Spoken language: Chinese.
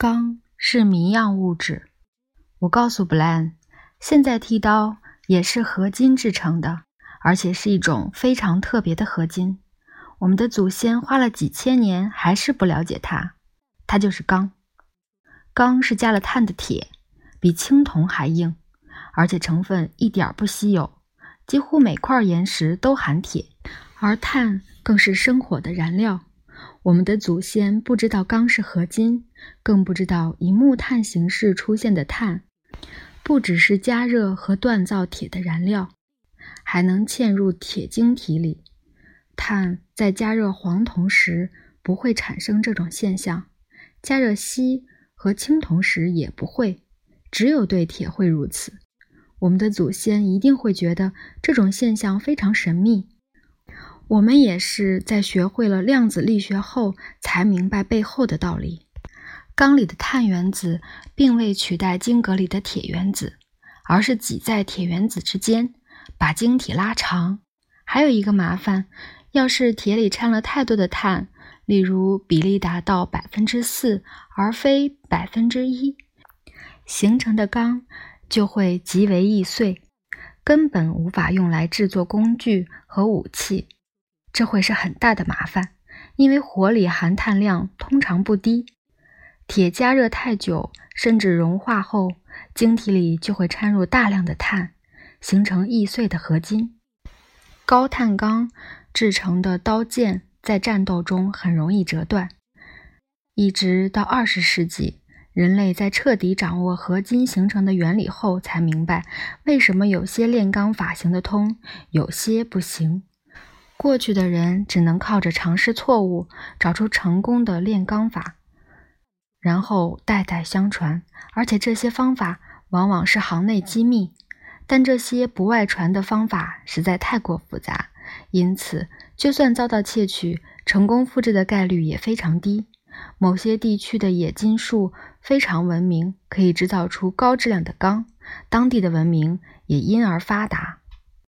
钢是谜样物质。我告诉布莱恩，现在剃刀也是合金制成的，而且是一种非常特别的合金。我们的祖先花了几千年还是不了解它，它就是钢。钢是加了碳的铁，比青铜还硬，而且成分一点不稀有，几乎每块岩石都含铁，而碳更是生火的燃料。我们的祖先不知道钢是合金，更不知道以木炭形式出现的碳，不只是加热和锻造铁的燃料，还能嵌入铁晶体里。碳在加热黄铜时不会产生这种现象，加热锡和青铜时也不会，只有对铁会如此。我们的祖先一定会觉得这种现象非常神秘。我们也是在学会了量子力学后，才明白背后的道理。钢里的碳原子并未取代晶格里的铁原子，而是挤在铁原子之间，把晶体拉长。还有一个麻烦，要是铁里掺了太多的碳，例如比例达到百分之四而非百分之一，形成的钢就会极为易碎，根本无法用来制作工具和武器。这会是很大的麻烦，因为火里含碳量通常不低。铁加热太久，甚至融化后，晶体里就会掺入大量的碳，形成易碎的合金。高碳钢制成的刀剑在战斗中很容易折断。一直到二十世纪，人类在彻底掌握合金形成的原理后，才明白为什么有些炼钢法行得通，有些不行。过去的人只能靠着尝试错误，找出成功的炼钢法，然后代代相传。而且这些方法往往是行内机密，但这些不外传的方法实在太过复杂，因此就算遭到窃取，成功复制的概率也非常低。某些地区的冶金术非常文明，可以制造出高质量的钢，当地的文明也因而发达。